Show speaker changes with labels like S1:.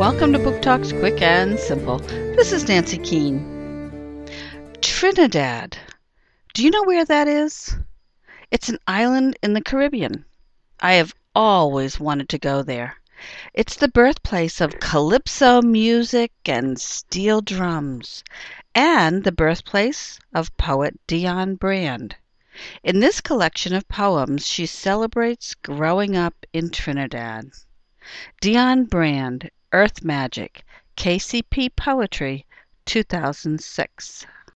S1: Welcome to Book Talks Quick and Simple. This is Nancy Keene. Trinidad. Do you know where that is? It's an island in the Caribbean. I have always wanted to go there. It's the birthplace of calypso music and steel drums, and the birthplace of poet Dionne Brand. In this collection of poems she celebrates growing up in Trinidad. Dionne Brand, Earth Magic, KCP Poetry, 2006.